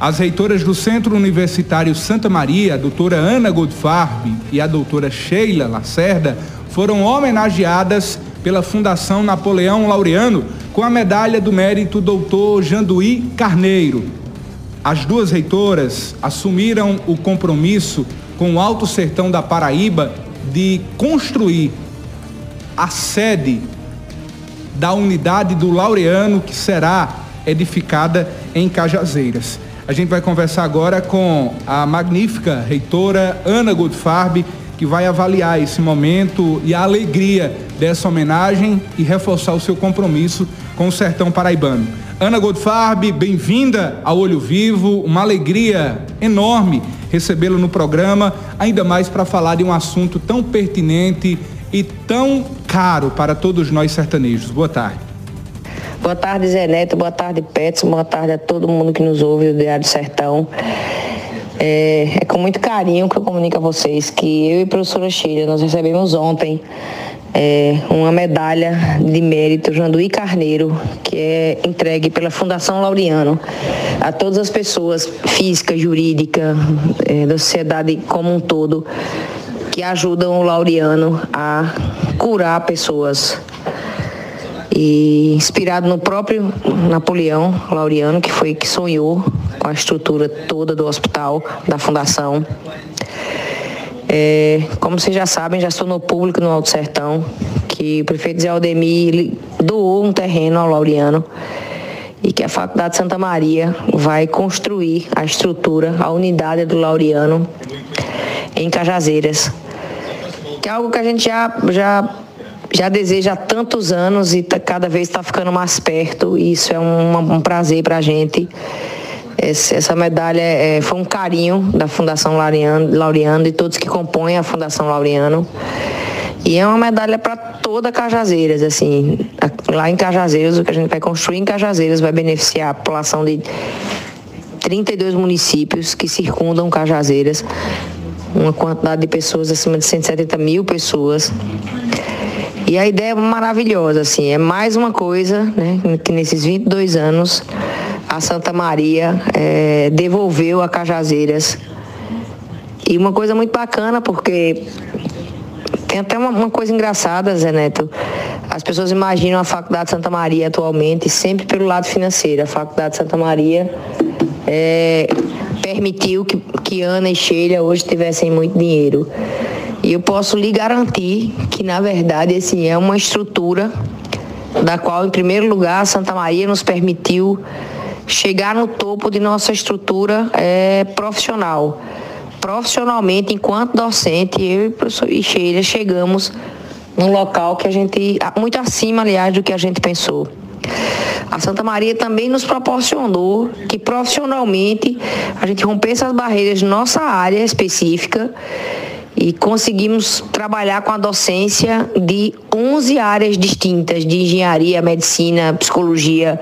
As reitoras do Centro Universitário Santa Maria, a doutora Ana Goldfarb e a doutora Sheila Lacerda, foram homenageadas pela Fundação Napoleão Laureano com a medalha do mérito doutor Janduí Carneiro. As duas reitoras assumiram o compromisso com o Alto Sertão da Paraíba de construir a sede da unidade do Laureano que será edificada em Cajazeiras. A gente vai conversar agora com a magnífica reitora Ana Goldfarb, que vai avaliar esse momento e a alegria dessa homenagem e reforçar o seu compromisso com o sertão paraibano. Ana Goldfarb, bem-vinda ao Olho Vivo, uma alegria enorme recebê-la no programa, ainda mais para falar de um assunto tão pertinente e tão caro para todos nós sertanejos. Boa tarde. Boa tarde, Zé Neto. Boa tarde, Petson. Boa tarde a todo mundo que nos ouve do Diário do Sertão. É, é, com muito carinho que eu comunico a vocês que eu e a professora Sheila, nós recebemos ontem é, uma medalha de mérito Janduí Carneiro, que é entregue pela Fundação Laureano a todas as pessoas física, jurídica, é, da sociedade como um todo, que ajudam o Laureano a curar pessoas e inspirado no próprio Napoleão Laureano, que foi que sonhou com a estrutura toda do hospital, da fundação. É, como vocês já sabem, já no público no Alto Sertão, que o prefeito Zé Aldemir doou um terreno ao Laureano e que a Faculdade Santa Maria vai construir a estrutura, a unidade do Laureano em Cajazeiras. Que é algo que a gente já, já já deseja há tantos anos e tá, cada vez está ficando mais perto. E isso é um, um prazer para a gente. Essa medalha é, foi um carinho da Fundação Laureano, Laureano e todos que compõem a Fundação Laureano. E é uma medalha para toda Cajazeiras, assim. Lá em Cajazeiras, o que a gente vai construir em Cajazeiras vai beneficiar a população de 32 municípios que circundam Cajazeiras, uma quantidade de pessoas acima de 170 mil pessoas. E a ideia é maravilhosa, assim, é mais uma coisa, né, que nesses 22 anos a Santa Maria é, devolveu a Cajazeiras. E uma coisa muito bacana, porque tem até uma, uma, coisa engraçada, Zé Neto. As pessoas imaginam a Faculdade Santa Maria atualmente sempre pelo lado financeiro. A Faculdade Santa Maria é, permitiu que, que Ana e Sheila hoje tivessem muito dinheiro. E eu posso lhe garantir que, na verdade, assim, é uma estrutura da qual, em primeiro lugar, Santa Maria nos permitiu chegar no topo de nossa estrutura é, profissional. Profissionalmente, enquanto docente, eu e o professor Ixeira chegamos num local que a gente, muito acima, aliás, do que a gente pensou. A Santa Maria também nos proporcionou que profissionalmente a gente rompesse as barreiras de nossa área específica e conseguimos trabalhar com a docência de 11 áreas distintas de engenharia, medicina, psicologia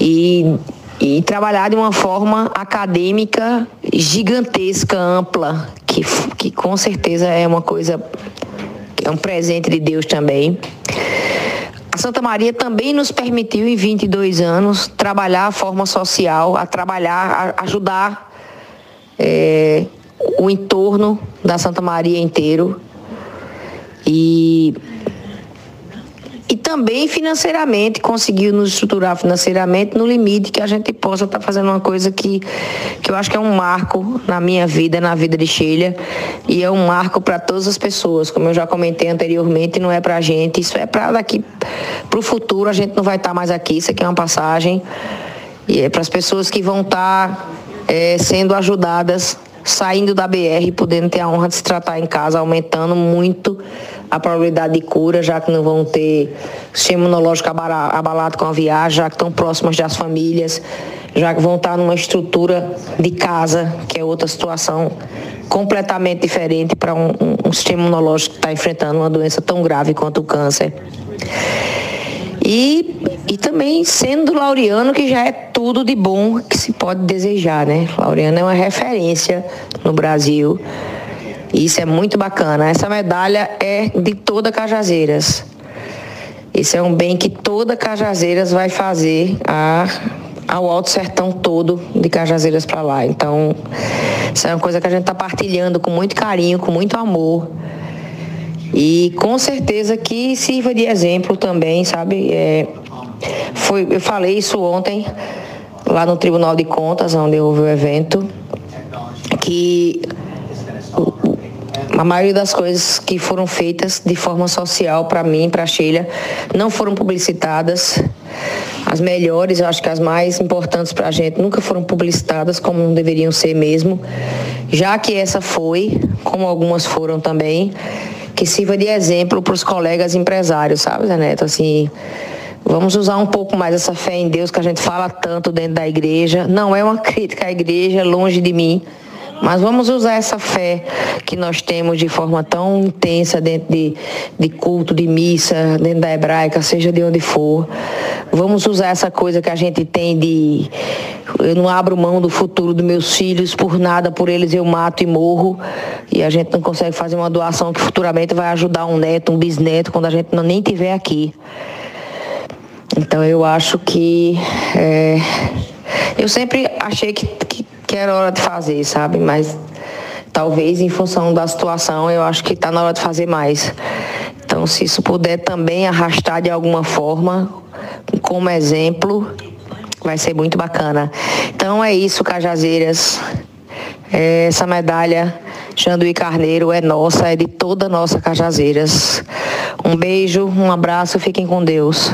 e, e trabalhar de uma forma acadêmica gigantesca, ampla, que, que com certeza é uma coisa, é um presente de Deus também. A Santa Maria também nos permitiu, em 22 anos, trabalhar a forma social, a trabalhar, a ajudar é, o entorno da Santa Maria inteiro. E, e também financeiramente, conseguiu nos estruturar financeiramente no limite que a gente possa estar tá fazendo uma coisa que, que eu acho que é um marco na minha vida, na vida de Sheila, e é um marco para todas as pessoas. Como eu já comentei anteriormente, não é para a gente, isso é para daqui, para o futuro, a gente não vai estar tá mais aqui, isso aqui é uma passagem. E é para as pessoas que vão estar tá, é, sendo ajudadas saindo da BR, podendo ter a honra de se tratar em casa, aumentando muito a probabilidade de cura, já que não vão ter sistema imunológico abalado com a viagem, já que estão próximas das famílias, já que vão estar numa estrutura de casa, que é outra situação completamente diferente para um, um sistema imunológico que está enfrentando uma doença tão grave quanto o câncer. E, e também sendo Laureano, que já é tudo de bom que se pode desejar, né? Laureano é uma referência no Brasil. E isso é muito bacana. Essa medalha é de toda Cajazeiras. Isso é um bem que toda Cajazeiras vai fazer a, ao Alto Sertão todo de Cajazeiras para lá. Então, isso é uma coisa que a gente está partilhando com muito carinho, com muito amor. E com certeza que sirva de exemplo também, sabe? É, foi, eu falei isso ontem lá no Tribunal de Contas, onde houve o evento, que a maioria das coisas que foram feitas de forma social para mim, para a Sheila, não foram publicitadas. As melhores, eu acho que as mais importantes para a gente, nunca foram publicitadas como deveriam ser mesmo. Já que essa foi, como algumas foram também, que sirva de exemplo para os colegas empresários, sabe, Zé Neto? Assim, vamos usar um pouco mais essa fé em Deus que a gente fala tanto dentro da igreja. Não é uma crítica à igreja, longe de mim mas vamos usar essa fé que nós temos de forma tão intensa dentro de, de culto, de missa, dentro da hebraica, seja de onde for. Vamos usar essa coisa que a gente tem de eu não abro mão do futuro dos meus filhos por nada, por eles eu mato e morro. E a gente não consegue fazer uma doação que futuramente vai ajudar um neto, um bisneto, quando a gente não nem tiver aqui. Então eu acho que é, eu sempre achei que, que que era hora de fazer, sabe? Mas talvez em função da situação eu acho que está na hora de fazer mais. Então, se isso puder também arrastar de alguma forma, como exemplo, vai ser muito bacana. Então é isso, Cajazeiras. Essa medalha Janduí Carneiro é nossa, é de toda nossa Cajazeiras. Um beijo, um abraço, fiquem com Deus.